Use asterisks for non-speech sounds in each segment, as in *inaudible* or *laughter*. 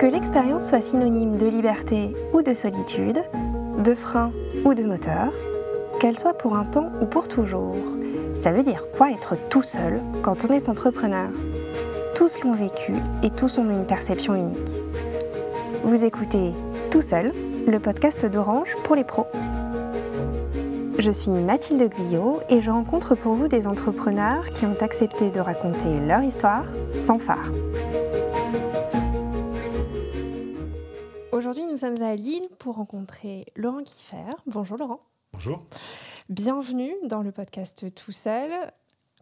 Que l'expérience soit synonyme de liberté ou de solitude, de frein ou de moteur, qu'elle soit pour un temps ou pour toujours, ça veut dire quoi être tout seul quand on est entrepreneur? Tous l'ont vécu et tous ont une perception unique. Vous écoutez Tout seul, le podcast d'Orange pour les pros. Je suis Mathilde Guyot et je rencontre pour vous des entrepreneurs qui ont accepté de raconter leur histoire sans phare. Aujourd'hui, nous sommes à Lille pour rencontrer Laurent Kiffer. Bonjour Laurent. Bonjour. Bienvenue dans le podcast Tout seul.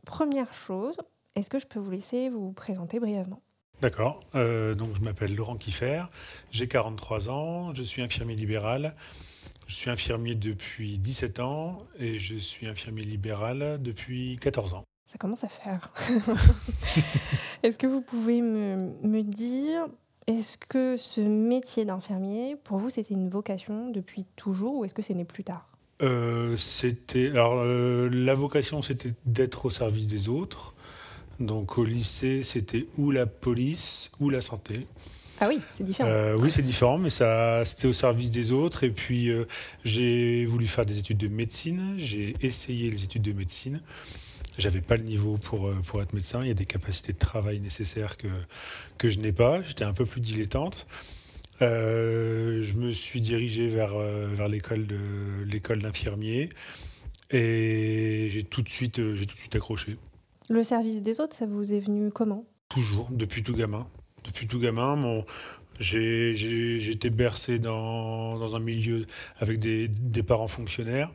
Première chose, est-ce que je peux vous laisser vous présenter brièvement? D'accord. Euh, donc, je m'appelle Laurent Kiffer. J'ai 43 ans. Je suis infirmier libéral. Je suis infirmier depuis 17 ans et je suis infirmier libéral depuis 14 ans. Ça commence à faire. *laughs* est-ce que vous pouvez me, me dire est-ce que ce métier d'infirmier, pour vous, c'était une vocation depuis toujours ou est-ce que c'est né plus tard? Euh, C'était alors euh, la vocation, c'était d'être au service des autres. Donc au lycée, c'était ou la police ou la santé. Ah oui, c'est différent. Euh, oui, c'est différent, mais ça, c'était au service des autres. Et puis, j'ai voulu faire des études de médecine. J'ai essayé les études de médecine. J'avais pas le niveau pour, euh, pour être médecin. Il y a des capacités de travail nécessaires que, que je n'ai pas. J'étais un peu plus dilettante. Euh, je me suis dirigé vers, euh, vers l'école de l'école d'infirmier et j'ai tout de suite j'ai tout de suite accroché. Le service des autres, ça vous est venu comment? Toujours, depuis tout gamin. Depuis tout gamin, mon, j'ai, été bercé dans, dans, un milieu avec des, des parents fonctionnaires.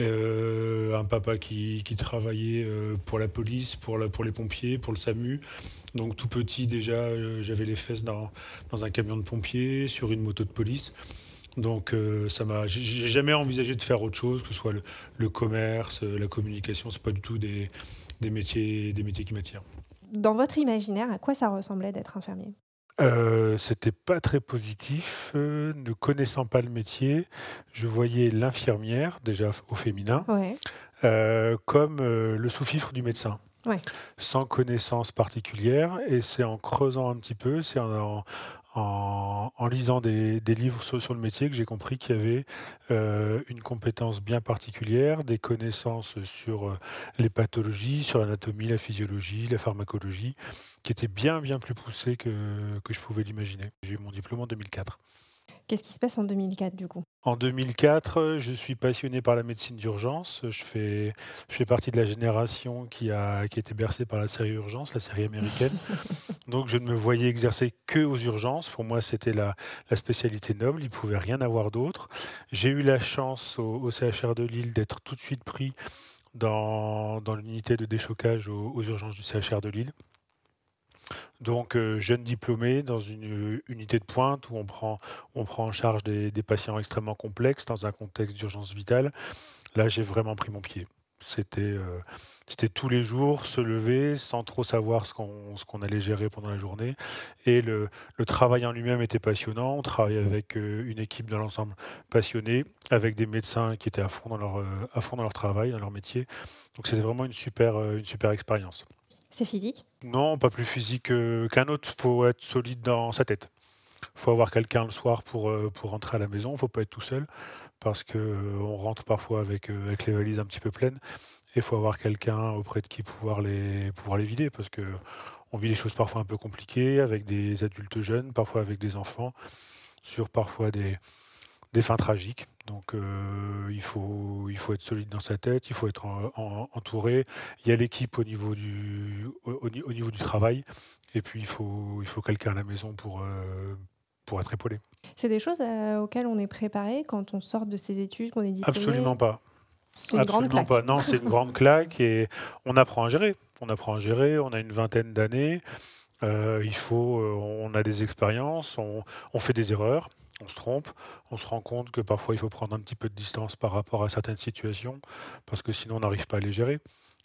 Euh, un papa qui, travaillait euh, pour la police, pour, pour les pompiers, pour le SAMU. Donc tout petit déjà, euh, j'avais les fesses dans, dans, un camion de pompiers, sur une moto de police. Donc ça m'a, j'ai jamais envisagé de faire autre chose, que ce soit le, commerce, la communication. C'est pas du tout des, des, métiers, des métiers qui m'attirent. Dans votre imaginaire, à quoi ça ressemblait d'être infirmier? Euh, c'était pas très positif. Euh, ne connaissant pas le métier, je voyais l'infirmière, déjà au féminin, euh, comme le sous-fifre du médecin. Sans connaissance particulière, et c'est en creusant un petit peu, c'est en, en, lisant des, livres sur, le métier que j'ai compris qu'il y avait euh, une compétence bien particulière, des connaissances sur euh, les pathologies, sur l'anatomie, la physiologie, la pharmacologie, qui étaient bien bien plus poussées que, que je pouvais l'imaginer. J'ai eu mon diplôme en 2004. Qu'est-ce qui se passe en 2004 du coup? En 2004, je suis passionné par la médecine d'urgence. Je fais, je fais partie de la génération qui a, qui été bercée par la série Urgence, la série américaine. *laughs* Donc je ne me voyais exercer que aux urgences. Pour moi, c'était la, la, spécialité noble. Il ne pouvait rien avoir d'autre. J'ai eu la chance au, CHR de Lille d'être tout de suite pris dans, dans l'unité de déchocage aux urgences du CHR de Lille. Donc, euh, jeune diplômé dans une euh, unité de pointe où on prend, en charge des, patients extrêmement complexes dans un contexte d'urgence vitale. Là, j'ai vraiment pris mon pied. C'était euh, tous les jours se lever sans trop savoir ce qu'on allait gérer pendant la journée. Et le, travail en lui-même était passionnant. On travaillait avec une équipe dans l'ensemble passionnée, avec des médecins qui étaient à fond dans leur, travail, dans leur métier. Donc c'était vraiment une super expérience. C'est physique Non, pas plus physique qu'un autre. Il faut être solide dans sa tête. Il faut avoir quelqu'un le soir pour, euh, pour rentrer à la maison. Il ne faut pas être tout seul parce qu'on euh, rentre parfois avec, euh, avec les valises un petit peu pleines. Et il faut avoir quelqu'un auprès de qui pouvoir les, pouvoir les vider parce que on vit des choses parfois un peu compliquées avec des adultes jeunes, parfois avec des enfants, sur parfois des, des fins tragiques. Donc euh, il, faut, il faut être solide dans sa tête, il faut être entouré. Il y a l'équipe au, niveau du, au, niveau du travail, et puis il faut, il faut quelqu'un à la maison pour, euh, pour être épaulé. C'est des choses euh, auxquelles on est préparé quand on sort de ses études, qu'on est diplômé? Absolument pas. C'est une grande claque. Pas. Non, c'est une grande claque et on apprend à gérer. On apprend à gérer, on a une vingtaine d'années. Euh, il faut, euh, on a des expériences, on, fait des erreurs, on se trompe, on se rend compte que parfois il faut prendre un petit peu de distance par rapport à certaines situations, parce que sinon on n'arrive pas à les gérer.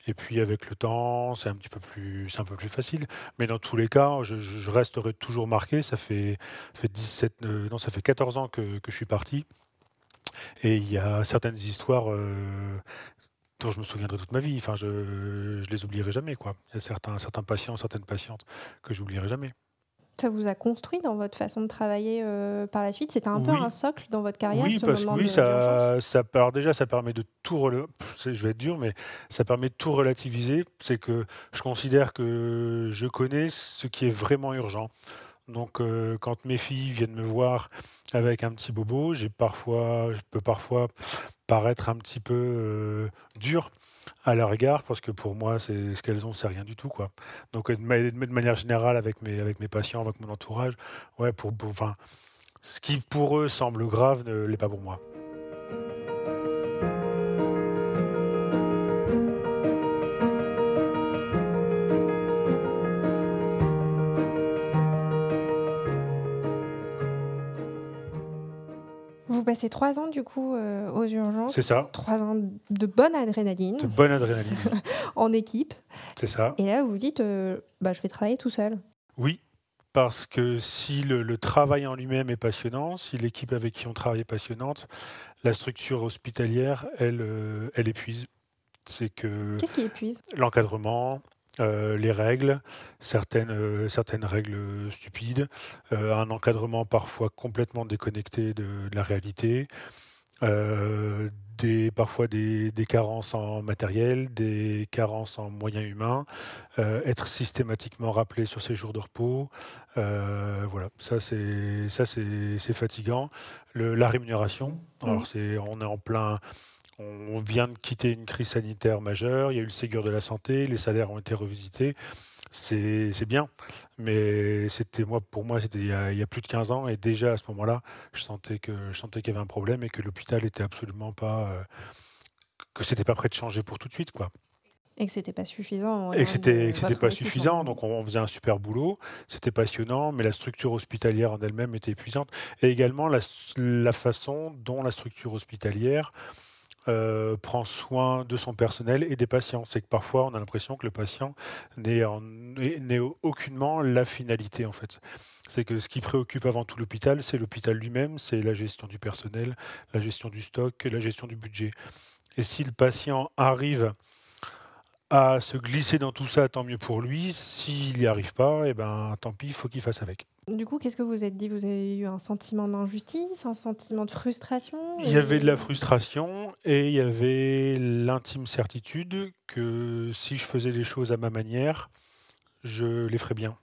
Et puis avec le temps, c'est un petit peu plus, un peu plus facile. Mais dans tous les cas, je, resterai toujours marqué. Ça fait, fait 17, euh, non, ça fait 14 ans que, je suis parti. Et il y a certaines histoires dont je me souviendrai toute ma vie. Enfin, je, je les oublierai jamais. Quoi. Il y a certains, certains patients, certaines patientes que j'oublierai jamais. Ça vous a construit dans votre façon de travailler euh, par la suite? C'était un peu un socle dans votre carrière Oui, ce parce que moment oui, de- ça, ça, alors déjà, ça permet de tout, pff, je vais être dur, mais ça permet de tout relativiser. C'est que je considère que je connais ce qui est vraiment urgent. Donc, euh, quand mes filles viennent me voir avec un petit bobo, j'ai parfois, je peux parfois paraître un petit peu euh, dur à leur égard parce que pour moi, c'est ce qu'elles ont, c'est rien du tout, quoi. Donc, euh, de, ma- de manière générale, avec mes, patients, avec mon entourage, ouais, pour, pour- ce qui pour eux semble grave ne l'est pas pour moi. Passez trois ans du coup euh, aux urgences. C'est ça, Trois ans de bonne adrénaline de bonne adrénaline. *laughs* en équipe. C'est ça. Et là, vous vous dites, euh, bah, je vais travailler tout seul. Oui, parce que si le, le travail en lui-même est passionnant, si l'équipe avec qui on travaille est passionnante, la structure hospitalière, elle, euh, elle épuise. C'est que Qu'est-ce qui épuise? l'encadrement, euh, les règles, certaines, euh, certaines règles stupides, euh, un encadrement parfois complètement déconnecté de, de la réalité, des, parfois des, des carences en matériel, des carences en moyens humains, être systématiquement rappelé sur ses jours de repos. voilà, ça c'est fatigant. Le- la rémunération, alors Mhm. c'est on est en plein. On vient de quitter une crise sanitaire majeure, il y a eu le Ségur de la santé, les salaires ont été revisités. C'est bien, mais c'était moi pour moi c'était il, y a- il y a plus de 15 ans et déjà à ce moment-là, je sentais que je sentais qu'il y avait un problème et que l'hôpital était absolument pas euh, que c'était pas prêt de changer pour tout de suite quoi. Et que c'était pas suffisant. Et que c'était pas suffisant, donc on, faisait un super boulot, c'était passionnant, mais la structure hospitalière en elle-même était épuisante. Et également la façon dont la structure hospitalière euh, prend soin de son personnel et des patients. C'est que parfois on a l'impression que le patient n'est en- n'est n'est aucunement la finalité en fait. C'est que ce qui préoccupe avant tout l'hôpital, c'est l'hôpital lui-même, c'est la gestion du personnel, la gestion du stock, la gestion du budget. Et si le patient arrive à se glisser dans tout ça, tant mieux pour lui. S'il n'y arrive pas, eh ben, tant pis, il faut qu'il fasse avec. Du coup, qu'est-ce que vous êtes dit? Vous avez eu un sentiment d'injustice, un sentiment de frustration? Il y avait de la frustration et il y avait l'intime certitude que si je faisais les choses à ma manière, je les ferais bien.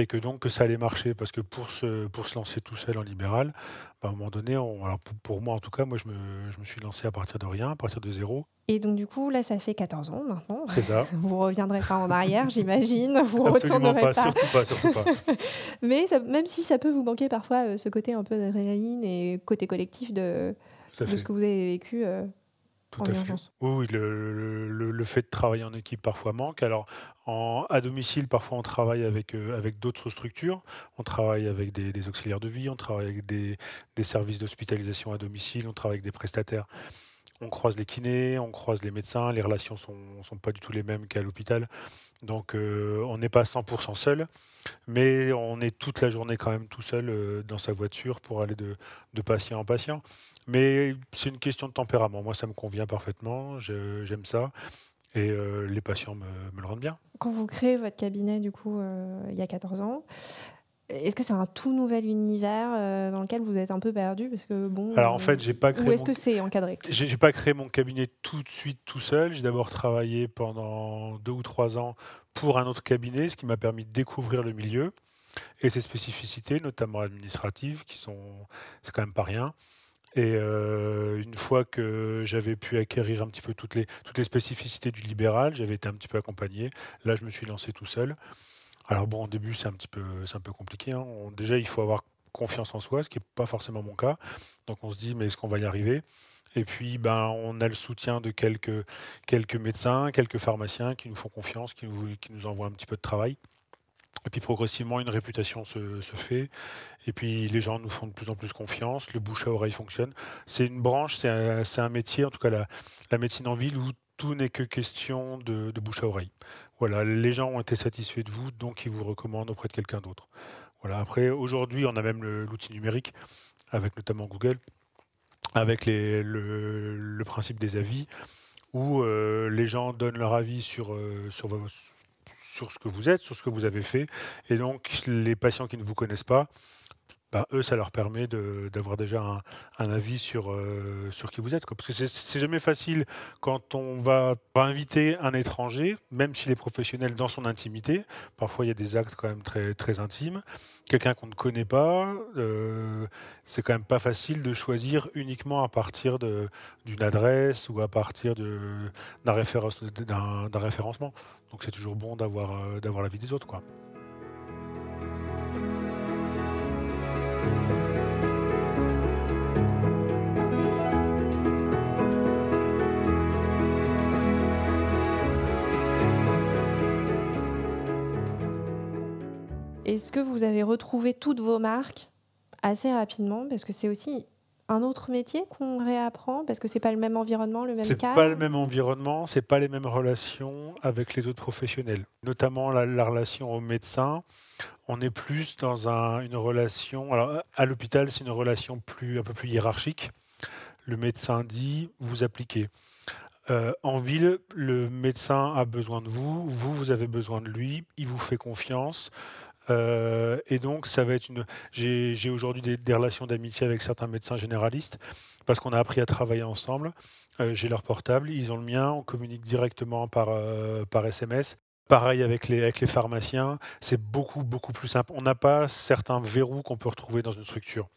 Et que donc que ça allait marcher, parce que pour se, pour se lancer tout seul en libéral, bah, à un moment donné, on- alors pour, pour moi en tout cas, moi je me, je me suis lancé à partir de rien, à partir de zéro. Et donc, du coup, là, ça fait 14 ans maintenant. C'est ça. *laughs* Vous reviendrez pas en arrière, j'imagine. *laughs* Vous Absolument retournerez pas, pas. surtout pas, surtout pas. *laughs* Mais ça- même si ça peut vous manquer parfois euh, ce côté un peu d'adrénaline et côté collectif de, de ce que vous avez vécu euh, Tout en à fait. urgence. Oui, oui, le, le- le fait de travailler en équipe parfois manque. Alors, en, à domicile, parfois on travaille avec, euh, avec d'autres structures. On travaille avec des, des auxiliaires de vie, on travaille avec des, des services d'hospitalisation à domicile, on travaille avec des prestataires. On croise les kinés, on croise les médecins, les relations sont, sont pas du tout les mêmes qu'à l'hôpital. Donc, euh, on n'est pas 100% seul, mais on est toute la journée quand même tout seul euh, dans sa voiture pour aller de, de patient en patient. Mais c'est une question de tempérament. Moi, ça me convient parfaitement. J'aime ça. Et euh, les patients me, me le rendent bien. Quand vous créez votre cabinet, du coup, euh, il y a 14 ans, est-ce que c'est un tout nouvel univers euh, dans lequel vous êtes un peu perdu Parce que bon. Alors, en fait, j'ai pas Ou créé est-ce mon... que c'est encadré? J'ai pas créé mon cabinet tout de suite tout seul. J'ai d'abord travaillé pendant deux ou trois ans pour un autre cabinet, ce qui m'a permis de découvrir le milieu et ses spécificités, notamment administratives, qui sont, c'est quand même pas rien. Et euh, une fois que j'avais pu acquérir un petit peu toutes les, toutes les spécificités du libéral, j'avais été un petit peu accompagné. Là, je me suis lancé tout seul. Alors bon, au début, c'est un petit peu, c'est un peu compliqué. hein. Déjà, il faut avoir confiance en soi, ce qui n'est pas forcément mon cas. Donc on se dit, mais est-ce qu'on va y arriver? Et puis, ben, on a le soutien de quelques, quelques médecins, quelques pharmaciens qui nous font confiance, qui nous, qui nous envoient un petit peu de travail. Et puis progressivement, une réputation se, fait. Et puis les gens nous font de plus en plus confiance. Le bouche à oreille fonctionne. C'est une branche, c'est un, métier, en tout cas la, médecine en ville, où tout n'est que question de, bouche à oreille. Voilà, les gens ont été satisfaits de vous, donc ils vous recommandent auprès de quelqu'un d'autre. Voilà. Après, aujourd'hui, on a même l'outil numérique, avec notamment Google, avec le, principe des avis, où euh, les gens donnent leur avis sur, euh, sur, vos- sur ce que vous êtes, sur ce que vous avez fait. Et donc, les patients qui ne vous connaissent pas, bah, eux, ça leur permet d'avoir déjà un, avis sur, euh, sur qui vous êtes. Parce que c'est jamais facile quand on va, inviter un étranger, même s'il est professionnel dans son intimité. Parfois, il y a des actes quand même très, très intimes. Quelqu'un qu'on ne connaît pas, euh, c'est quand même pas facile de choisir uniquement à partir d'une adresse ou à partir d'un référencement. Donc c'est toujours bon d'avoir euh, l'avis des autres. Quoi. Est-ce que vous avez retrouvé toutes vos marques assez rapidement? Parce que c'est aussi un autre métier qu'on réapprend parce que c'est pas le même environnement, le même cadre? C'est pas le même environnement, c'est pas les mêmes relations avec les autres professionnels, notamment la, relation au médecin. On est plus dans une relation. Alors à l'hôpital, c'est une relation plus un peu plus hiérarchique. Le médecin dit, vous appliquez. Euh, en ville, le médecin a besoin de vous, vous, vous avez besoin de lui, il vous fait confiance. Euh, et donc, ça va être une. J'ai aujourd'hui des, relations d'amitié avec certains médecins généralistes parce qu'on a appris à travailler ensemble. Euh, j'ai leur portable, ils ont le mien, on communique directement par, euh, par SMS. Pareil avec les, pharmaciens, c'est beaucoup, beaucoup plus simple. On n'a pas certains verrous qu'on peut retrouver dans une structure.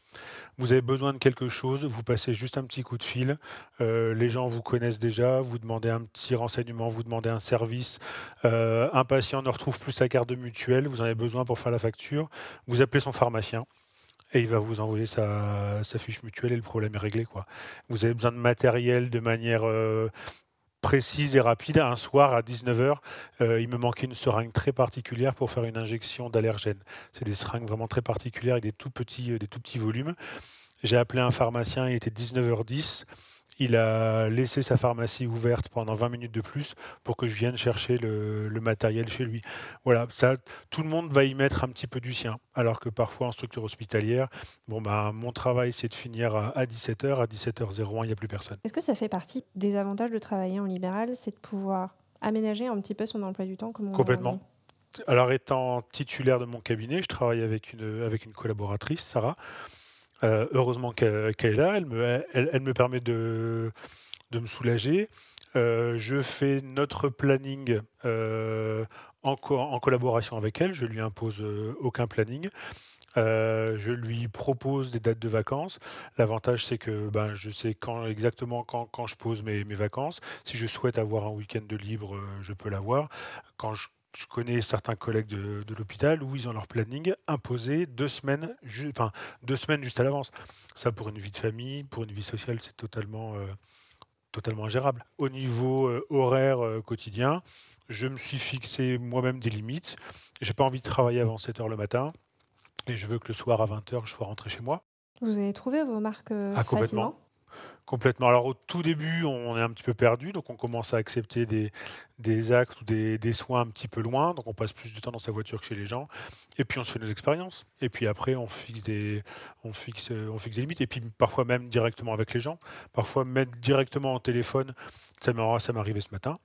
Vous avez besoin de quelque chose, vous passez juste un petit coup de fil. Euh, les gens vous connaissent déjà, vous demandez un petit renseignement, vous demandez un service. Euh, un patient ne retrouve plus sa carte de mutuelle, vous en avez besoin pour faire la facture. Vous appelez son pharmacien et il va vous envoyer sa, fiche mutuelle et le problème est réglé. Quoi. Vous avez besoin de matériel de manière euh, précise et rapide. Un soir à 19h, euh, il me manquait une seringue très particulière pour faire une injection d'allergène. C'est des seringues vraiment très particulières avec des tout petits, euh, des tout petits volumes. J'ai appelé un pharmacien, il était 19h10. Il a laissé sa pharmacie ouverte pendant 20 minutes de plus pour que je vienne chercher le, matériel chez lui. Voilà, ça, tout le monde va y mettre un petit peu du sien. Alors que parfois en structure hospitalière, bon bah, mon travail c'est de finir à 17h, à 17h01, il n'y a plus personne. Est-ce que ça fait partie des avantages de travailler en libéral, c'est de pouvoir aménager un petit peu son emploi du temps comme Complètement. Alors étant titulaire de mon cabinet, je travaille avec une, avec une collaboratrice, Sarah. Euh, heureusement qu'elle est là, elle me, permet de, me soulager. Euh, je fais notre planning euh, en, collaboration avec elle, je lui impose aucun planning. je lui propose des dates de vacances. L'avantage, c'est que ben, je sais exactement quand, je pose mes, vacances. Si je souhaite avoir un week-end de libre, je peux l'avoir. Je connais certains collègues de, l'hôpital où ils ont leur planning imposé deux semaines, enfin, deux semaines juste à l'avance. Ça, pour une vie de famille, pour une vie sociale, c'est totalement, euh, totalement ingérable. Au niveau euh, horaire euh, quotidien, je me suis fixé moi-même des limites. J'ai pas envie de travailler avant 7 heures le matin et je veux que le soir à 20 heures, je sois rentré chez moi. Vous avez trouvé vos marques ah, facilement? Complètement. Alors au tout début, on est un petit peu perdu, donc on commence à accepter des, des actes ou des, des, soins un petit peu loin, donc on passe plus de temps dans sa voiture que chez les gens, et puis on se fait nos expériences, et puis après on fixe des, on fixe, on fixe des limites, et puis parfois même directement avec les gens, parfois mettre directement au téléphone, ça m'est arrivé ce matin.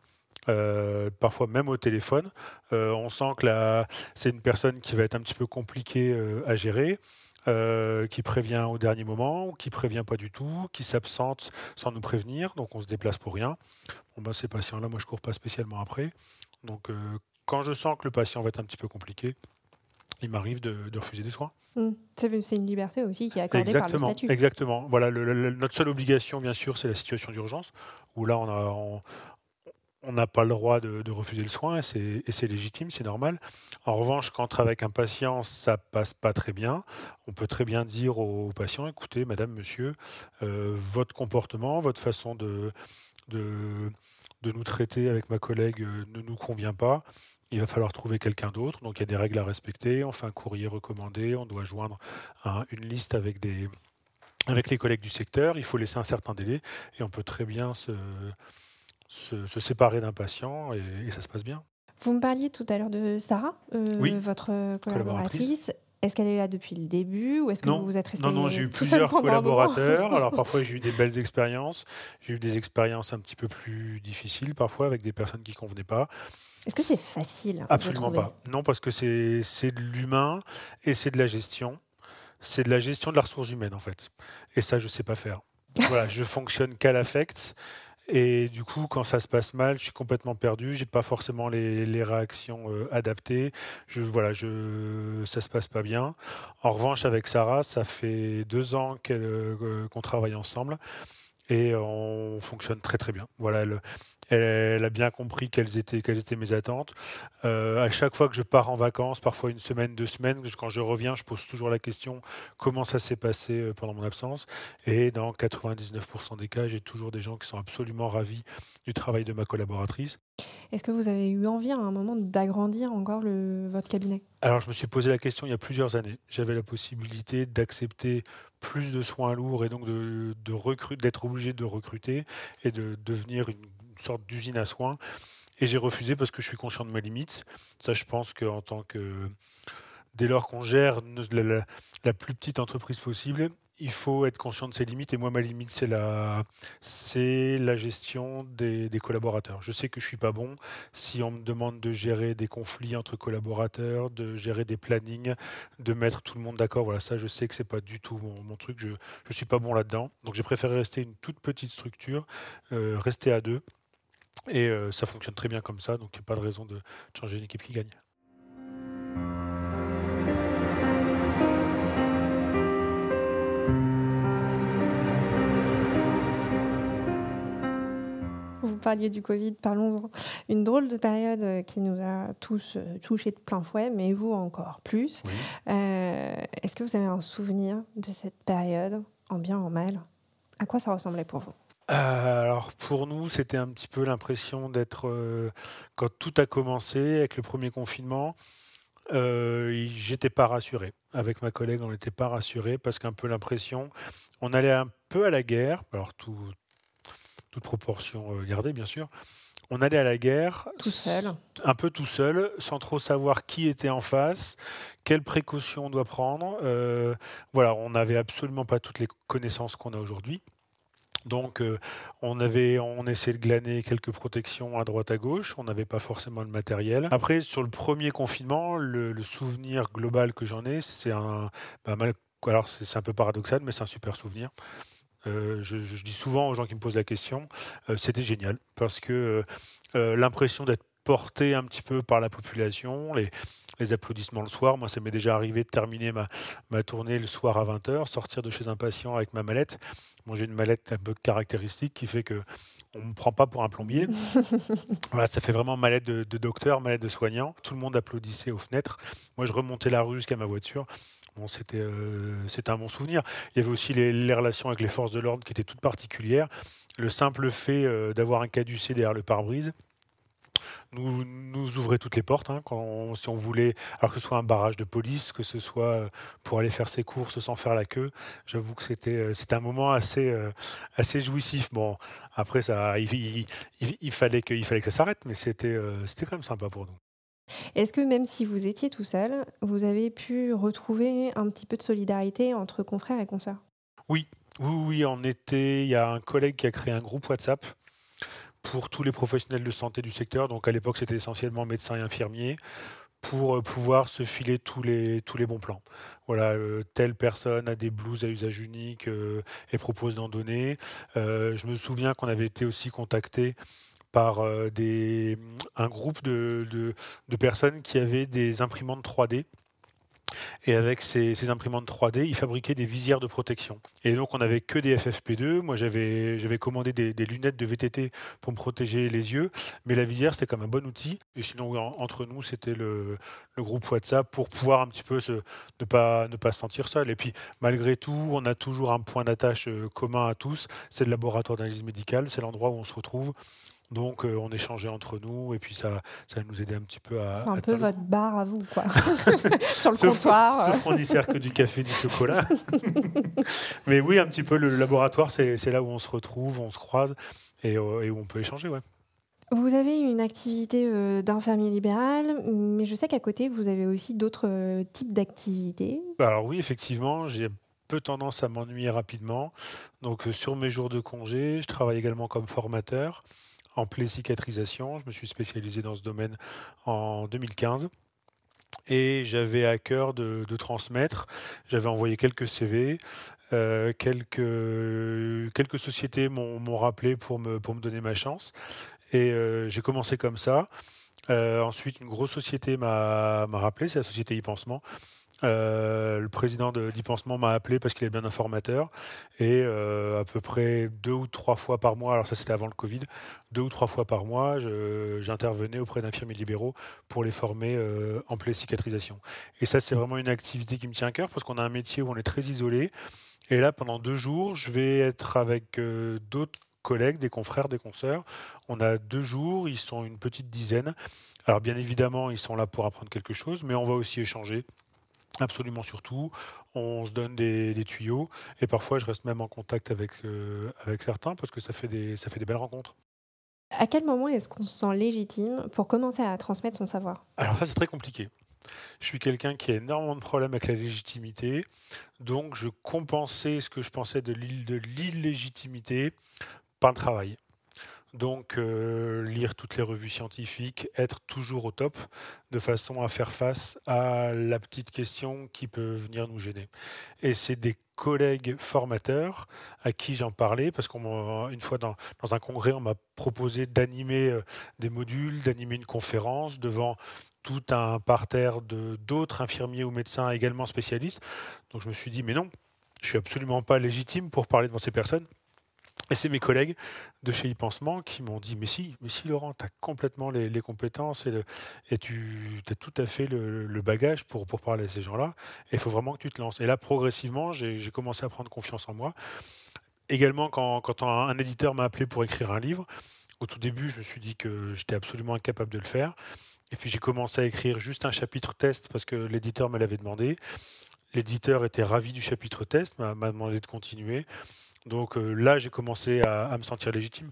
Euh, parfois même au téléphone. Euh, on sent que c'est une personne qui va être un petit peu compliquée euh, à gérer. Euh, qui prévient au dernier moment, ou qui prévient pas du tout, qui s'absente sans nous prévenir, donc on se déplace pour rien. Bon ben ces patients-là, moi je cours pas spécialement après. Donc euh, quand je sens que le patient va être un petit peu compliqué, il m'arrive de, refuser des soins. Mmh. C'est une liberté aussi qui est accordée par le statut. Exactement. Voilà, notre seule obligation, bien sûr, c'est la situation d'urgence, où là, on, a, on n'a pas le droit de, refuser le soin et c'est légitime, c'est normal. En revanche, quand on travaille avec un patient, ça passe pas très bien. On peut très bien dire au patient écoutez, madame, monsieur, euh, votre comportement, votre façon de, de, nous traiter avec ma collègue euh, ne nous convient pas. Il va falloir trouver quelqu'un d'autre. Donc il y a des règles à respecter. On fait un courrier recommandé. On doit joindre une liste avec des avec les collègues du secteur. Il faut laisser un certain délai et on peut très bien se se, séparer d'un patient et, ça se passe bien. Vous me parliez tout à l'heure de Sarah, euh, votre collaboratrice. Est-ce qu'elle est là depuis le début ou est-ce que non, vous êtes resté Non, non, j'ai eu plusieurs collaborateurs. Alors *laughs* parfois j'ai eu des belles expériences. J'ai eu des expériences un petit peu plus difficiles parfois avec des personnes qui convenaient pas. Est-ce que c'est facile Absolument pas. Non, parce que c'est de l'humain et c'est de la gestion. C'est de la gestion de la ressource humaine en fait. Et ça, je sais pas faire. *laughs* Voilà, je fonctionne qu'à l'affect. Et du coup, quand ça se passe mal, je suis complètement perdu. J'ai pas forcément les, réactions euh, adaptées. Je, voilà, je, ça se passe pas bien. En revanche, avec Sarah, ça fait deux ans qu'elle, euh, qu'on travaille ensemble et on fonctionne très très bien. Voilà, elle, a bien compris quelles étaient, quelles étaient mes attentes. Euh, à chaque fois que je pars en vacances, parfois une semaine, deux semaines, quand je reviens, je pose toujours la question comment ça s'est passé euh, pendant mon absence? Et dans 99% des cas, j'ai toujours des gens qui sont absolument ravis du travail de ma collaboratrice. Est-ce que vous avez eu envie à un moment d'agrandir encore votre cabinet? Alors, je me suis posé la question il y a plusieurs années. J'avais la possibilité d'accepter plus de soins lourds et donc d'être obligé de recruter et de devenir une sorte d'usine à soins. Et j'ai refusé parce que je suis conscient de mes limites. Ça, je pense qu'en tant que. Dès lors qu'on gère ne- la, plus petite entreprise possible, il faut être conscient de ses limites. Et moi, ma limite, c'est la, gestion des, collaborateurs. Je sais que je suis pas bon. Si on me demande de gérer des conflits entre collaborateurs, de gérer des plannings, de mettre tout le monde d'accord, voilà, ça, je sais que c'est pas du tout mon, truc. Je je suis pas bon là-dedans. Donc, j'ai préféré rester une toute petite structure, euh, rester à deux. Et euh, ça fonctionne très bien comme ça. Donc, il n'y a pas de raison de changer une équipe qui gagne. Vous parliez du Covid, parlons-en. Une drôle de période euh, qui nous a tous euh, touchés de plein fouet, mais vous encore plus. Oui. Euh, Est-ce que vous avez un souvenir de cette période, en bien, en mal? À quoi ça ressemblait pour vous? Euh, alors pour nous, c'était un petit peu l'impression d'être, euh, quand tout a commencé avec le premier confinement, euh, j'étais pas rassuré. Avec ma collègue, on n'était pas rassuré parce qu'un peu l'impression, on allait un peu à la guerre, alors tout, toute proportion euh, gardée bien sûr, on allait à la guerre Tout seul un peu tout seul, sans trop savoir qui était en face, quelles précautions on doit prendre. Euh, voilà, on n'avait absolument pas toutes les connaissances qu'on a aujourd'hui. Donc, euh, on avait, on essayait de glaner quelques protections à droite à gauche. On n'avait pas forcément le matériel. Après, sur le premier confinement, le, le souvenir global que j'en ai, c'est un, bah, mal- alors c'est un peu paradoxal, mais c'est un super souvenir. Euh, je, dis souvent aux gens qui me posent la question, euh, c'était génial parce que euh, l'impression d'être porté un petit peu par la population, les, les applaudissements le soir. Moi, ça m'est déjà arrivé de terminer ma, ma tournée le soir à 20h, sortir de chez un patient avec ma mallette. Moi, j'ai une mallette un peu caractéristique qui fait que on me prend pas pour un plombier. *laughs* voilà, ça fait vraiment mallette de, de docteur, mallette de soignant. Tout le monde applaudissait aux fenêtres. Moi, je remontais la rue jusqu'à ma voiture. Bon, c'était euh, un bon souvenir. Il y avait aussi les, les relations avec les forces de l'ordre qui étaient toutes particulières. Le simple fait euh, d'avoir un caducé derrière le pare-brise nous, nous ouvrait toutes les portes hein, quand on- si on voulait, alors que ce soit un barrage de police, que ce soit euh, pour aller faire ses courses sans faire la queue. J'avoue que c'était euh, c'était un moment assez euh, assez jouissif. Bon, après ça, il, il- il- il fallait que il fallait que ça s'arrête, mais c'était c'était quand même sympa pour nous. Est-ce que même si vous étiez tout seul, vous avez pu retrouver un petit peu de solidarité entre confrères et consoeurs? Oui, oui, oui, en été, il y a un collègue qui a créé un groupe WhatsApp pour tous les professionnels de santé du secteur. Donc à l'époque, c'était essentiellement médecins et infirmiers pour euh, pouvoir se filer tous les, bons plans. Voilà, euh, telle personne a des blouses à usage unique euh, et propose d'en donner. Je me souviens qu'on avait été aussi contacté par des, un groupe de personnes qui avaient des imprimantes 3D. Et avec ces, imprimantes 3D, ils fabriquaient des visières de protection. Et donc, on n'avait que des FFP2. Moi, j'avais commandé des, lunettes de VTT pour me protéger les yeux. Mais la visière, c'était comme un bon outil. Et sinon, entre nous, c'était le, groupe WhatsApp pour pouvoir un petit peu ne, pas, ne pas se sentir seul. Et puis, malgré tout, on a toujours un point d'attache euh, commun à tous. C'est le laboratoire d'analyse médicale. C'est l'endroit où on se retrouve. Donc, euh, on échangeait entre nous. Et puis, ça, ça nous aidait un petit peu à. C'est un à peu votre bar à vous, quoi. *laughs* Sur le comptoir. Sauf qu'on n'y sert que du café, du chocolat. *laughs* Mais oui, un petit peu, le laboratoire, c'est c'est là où on se retrouve, on se croise et, euh, et où on peut échanger. Ouais. Vous avez une activité euh, d'infirmier libéral, mais je sais qu'à côté, vous avez aussi d'autres euh, types d'activités. Alors oui, effectivement, j'ai peu tendance à m'ennuyer rapidement. Donc euh, sur mes jours de congé, je travaille également comme formateur en plaie cicatrisation. Je me suis spécialisé dans ce domaine en 2015 et j'avais à cœur de, transmettre. J'avais envoyé quelques CV. quelques, quelques sociétés m'ont rappelé pour me, pour me donner ma chance. Et euh, j'ai commencé comme ça. Euh, ensuite, une grosse société m'a rappelé, c'est la société e-pansement. Euh, le président de d'e-pansement m'a appelé parce qu'il est bien un formateur et à peu près deux ou trois fois par mois, alors ça c'était avant le Covid, deux ou trois fois par mois, j'intervenais auprès d'infirmiers libéraux pour les former en plaie cicatrisation. Et ça c'est vraiment une activité qui me tient à cœur parce qu'on a un métier où on est très isolé. Et là, pendant deux jours, je vais être avec d'autres collègues, des confrères, des consoeurs. On a deux jours, ils sont une petite dizaine. Alors bien évidemment, ils sont là pour apprendre quelque chose, mais on va aussi échanger. Absolument surtout, on se donne des, tuyaux et parfois je reste même en contact avec, euh, avec certains parce que ça fait des, ça fait des belles rencontres. À quel moment est-ce qu'on se sent légitime pour commencer à transmettre son savoir? Alors ça c'est très compliqué. Je suis quelqu'un qui a énormément de problèmes avec la légitimité, donc je compensais ce que je pensais de l'illégitimité par le travail. Donc, euh, lire toutes les revues scientifiques, être toujours au top, de façon à faire face à la petite question qui peut venir nous gêner. Et c'est des collègues formateurs à qui j'en parlais, parce qu'une fois dans, un congrès, on m'a proposé d'animer euh, des modules, d'animer une conférence devant tout un parterre d'autres infirmiers ou médecins également spécialistes. Donc je me suis dit, mais non, je suis absolument pas légitime pour parler devant ces personnes. Et c'est mes collègues de chez e-pansement qui m'ont dit Mais si, mais si Laurent, tu as complètement les, compétences et, tu as tout à fait le, bagage pour, pour parler à ces gens-là. Il faut vraiment que tu te lances. Et là, progressivement, j'ai commencé à prendre confiance en moi. Également, quand, quand un, éditeur m'a appelé pour écrire un livre, au tout début, je me suis dit que j'étais absolument incapable de le faire. Et puis j'ai commencé à écrire juste un chapitre test parce que l'éditeur me l'avait demandé. L'éditeur était ravi du chapitre test, m'a demandé de continuer. Donc euh, là, j'ai commencé à, me sentir légitime.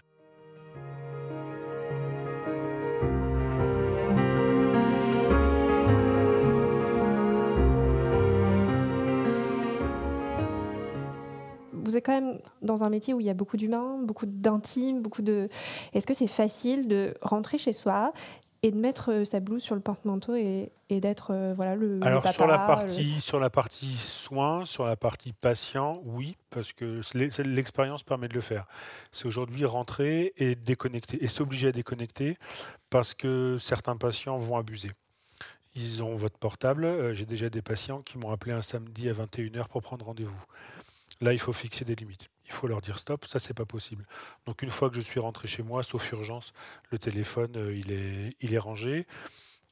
vous êtes quand même dans un métier où il y a beaucoup d'humains, beaucoup d'intime, beaucoup de. Est-ce que c'est facile de rentrer chez soi? Et de mettre euh, sa blouse sur le porte-manteau et, d'être euh, voilà le, Alors sur la partie sur la partie soins, sur la partie patient, oui, parce que l'expérience permet de le faire. C'est aujourd'hui rentrer et déconnecter et s'obliger à déconnecter parce que certains patients vont abuser. Ils ont votre portable. Euh, j'ai déjà des patients qui m'ont appelé un samedi à 21h pour prendre rendez-vous. Là, il faut fixer des limites il faut leur dire stop, ça c'est pas possible. Donc une fois que je suis rentré chez moi, sauf urgence, le téléphone euh, il, est, il est rangé.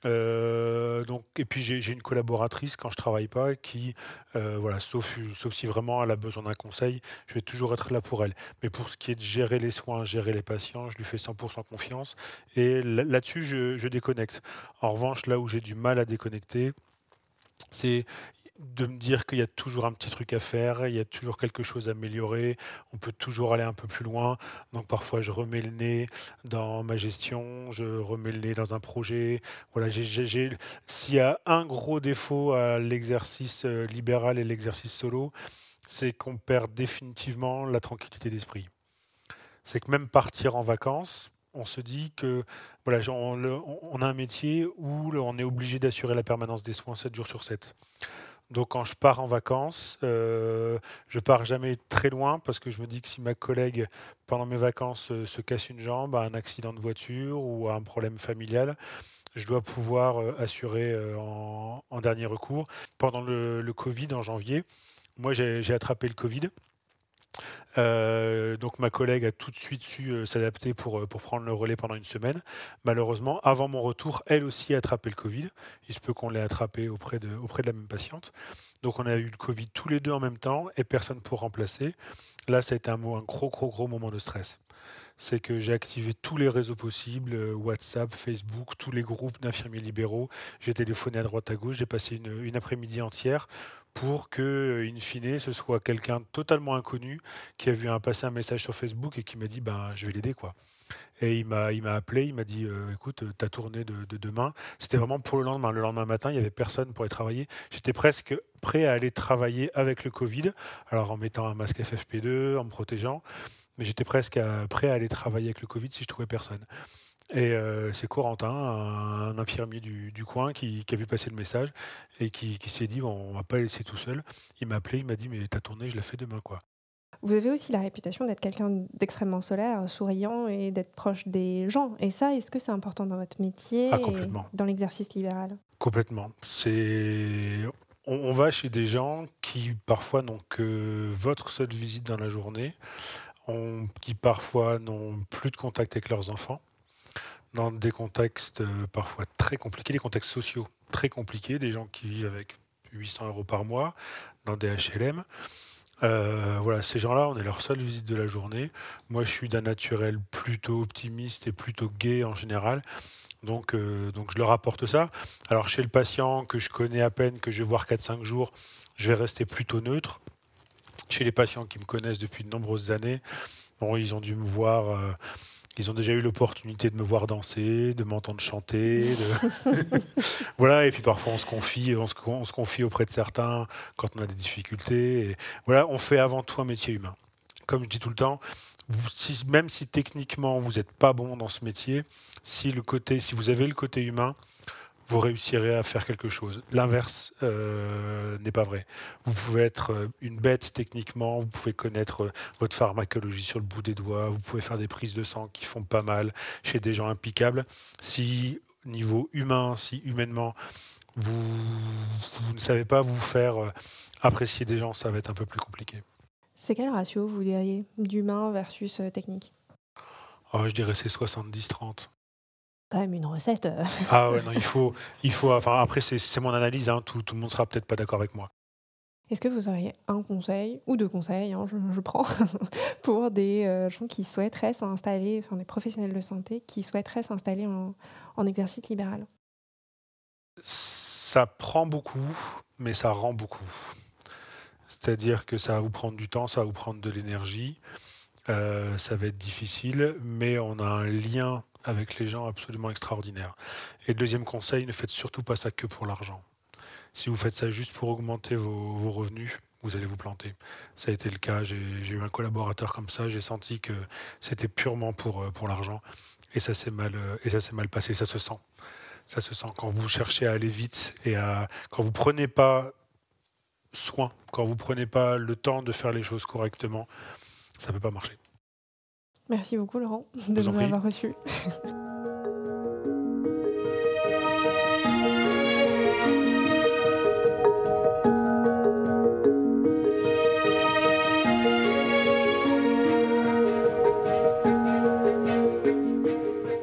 Euh, et puis j'ai une collaboratrice quand je travaille pas qui, euh, voilà, sauf, sauf si vraiment elle a besoin d'un conseil, je vais toujours être là pour elle. Mais pour ce qui est de gérer les soins, gérer les patients, je lui fais 100% confiance. Et là-dessus, je déconnecte. En revanche, là où j'ai du mal à déconnecter, c'est de me dire qu'il y a toujours un petit truc à faire, il y a toujours quelque chose à améliorer, on peut toujours aller un peu plus loin. Donc parfois je remets le nez dans ma gestion, je remets le nez dans un projet. Voilà, s'il y a un gros défaut à l'exercice euh, libéral et l'exercice solo, c'est qu'on perd définitivement la tranquillité d'esprit. C'est que même partir en vacances, on se dit que voilà, on, a un métier où on est obligé d'assurer la permanence des soins 7 jours sur 7. Donc quand je pars en vacances, euh, je pars jamais très loin parce que je me dis que si ma collègue pendant mes vacances euh, se casse une jambe, a un accident de voiture ou a un problème familial, je dois pouvoir euh, assurer en, dernier recours. Pendant le Covid en janvier, moi j'ai attrapé le Covid. Euh, donc ma collègue a tout de suite su euh, s'adapter pour, euh, pour prendre le relais pendant une semaine. Malheureusement, avant mon retour, elle aussi a attrapé le Covid. Il se peut qu'on l'ait attrapé auprès de, auprès de la même patiente. Donc on a eu le Covid tous les deux en même temps et personne pour remplacer. Là, ça a été un, gros, gros, gros moment de stress c'est que j'ai activé tous les réseaux possibles, WhatsApp, Facebook, tous les groupes d'infirmiers libéraux. J'ai téléphoné à droite à gauche, j'ai passé une après-midi entière pour que, in fine, ce soit quelqu'un totalement inconnu qui a vu un, passer un message sur Facebook et qui m'a dit ben, je vais l'aider. quoi. Et il m'a, il m'a appelé, il m'a dit euh, écoute, ta tournée de, de demain, c'était vraiment pour le lendemain. Le lendemain matin, il n'y avait personne pour aller travailler. J'étais presque prêt à aller travailler avec le Covid, alors en mettant un masque FFP2, en me protégeant, mais j'étais presque prêt à aller travailler avec le Covid si je trouvais personne. Et euh, c'est Corentin, un, infirmier du, coin, qui, a vu passer le message et qui, s'est dit bon, on va pas laisser tout seul. Il m'a appelé, il m'a dit mais ta tournée, je la fais demain quoi. Vous avez aussi la réputation d'être quelqu'un d'extrêmement solaire, souriant et d'être proche des gens. Et ça, est-ce que c'est important dans votre métier ah, dans l'exercice libéral? Complètement. C'est on, va chez des gens qui parfois n'ont que votre seule visite dans la journée, qui parfois n'ont plus de contact avec leurs enfants dans des contextes euh, parfois très compliqués, des contextes sociaux très compliqués, des gens qui vivent avec 800 euros par mois dans des HLM. Euh, voilà, ces gens-là, on est leur seule visite de la journée. Moi, je suis d'un naturel plutôt optimiste et plutôt gai en général. Donc, euh, donc je leur apporte ça. Alors, chez le patient que je connais à peine, que je vais voir 4-5 jours, je vais rester plutôt neutre. Chez les patients qui me connaissent depuis de nombreuses années, bon, ils ont dû me voir. Ils ont déjà eu l'opportunité de me voir danser, de m'entendre chanter. *laughs* voilà, et puis parfois on se confie, on se, confie auprès de certains quand on a des difficultés. Voilà, on fait avant tout un métier humain. Comme je dis tout le temps, même si techniquement vous n'êtes pas bon dans ce métier, si, le côté, si vous avez le côté humain, vous réussirez à faire quelque chose. L'inverse euh, n'est pas vrai. Vous pouvez être euh, une bête techniquement, vous pouvez connaître euh, votre pharmacologie sur le bout des doigts, vous pouvez faire des prises de sang qui font pas mal chez des gens implicables. Si niveau humain, si humainement, vous, ne savez pas vous faire apprécier des gens, ça va être un peu plus compliqué. C'est quel ratio, vous diriez, d'humain versus technique? Oh, Je dirais c'est 70-30 quand même une recette. Euh. ah ouais, non, il faut, il faut. Enfin, après, c'est mon analyse. Hein, tout, tout le monde sera peut-être pas d'accord avec moi. Est-ce que vous auriez un conseil ou deux conseils, hein, je, prends, *laughs* pour des euh, gens qui souhaiteraient s'installer, enfin des professionnels de santé qui souhaiteraient s'installer en, en exercice libéral? Ça prend beaucoup, mais ça rend beaucoup. C'est-à-dire que ça va vous prendre du temps, ça va vous prendre de l'énergie, euh, ça va être difficile, mais on a un lien avec les gens absolument extraordinaire. Et deuxième conseil, ne faites surtout pas ça que pour l'argent. Si vous faites ça juste pour augmenter vos, revenus, vous allez vous planter. Ça a été le cas, j'ai eu un collaborateur comme ça, j'ai senti que c'était purement pour, euh, pour l'argent et ça s'est mal, euh, et ça mal passé, ça se sent. Ça se sent quand vous cherchez à aller vite et à, quand vous prenez pas soin, quand vous prenez pas le temps de faire les choses correctement, ça ne peut pas marcher. Merci beaucoup Laurent de nous avoir reçus. *laughs*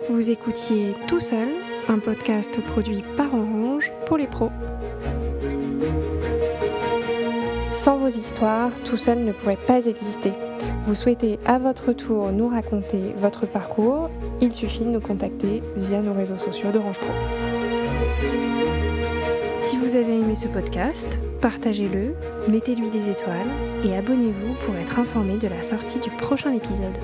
Vous écoutiez Tout seul, un podcast produit par Orange pour les pros. Sans vos histoires, Tout seul ne pourrait pas exister. Vous souhaitez à votre tour nous raconter votre parcours, il suffit de nous contacter via nos réseaux sociaux d'Orange Pro. Si vous avez aimé ce podcast, partagez-le, mettez-lui des étoiles et abonnez-vous pour être informé de la sortie du prochain épisode.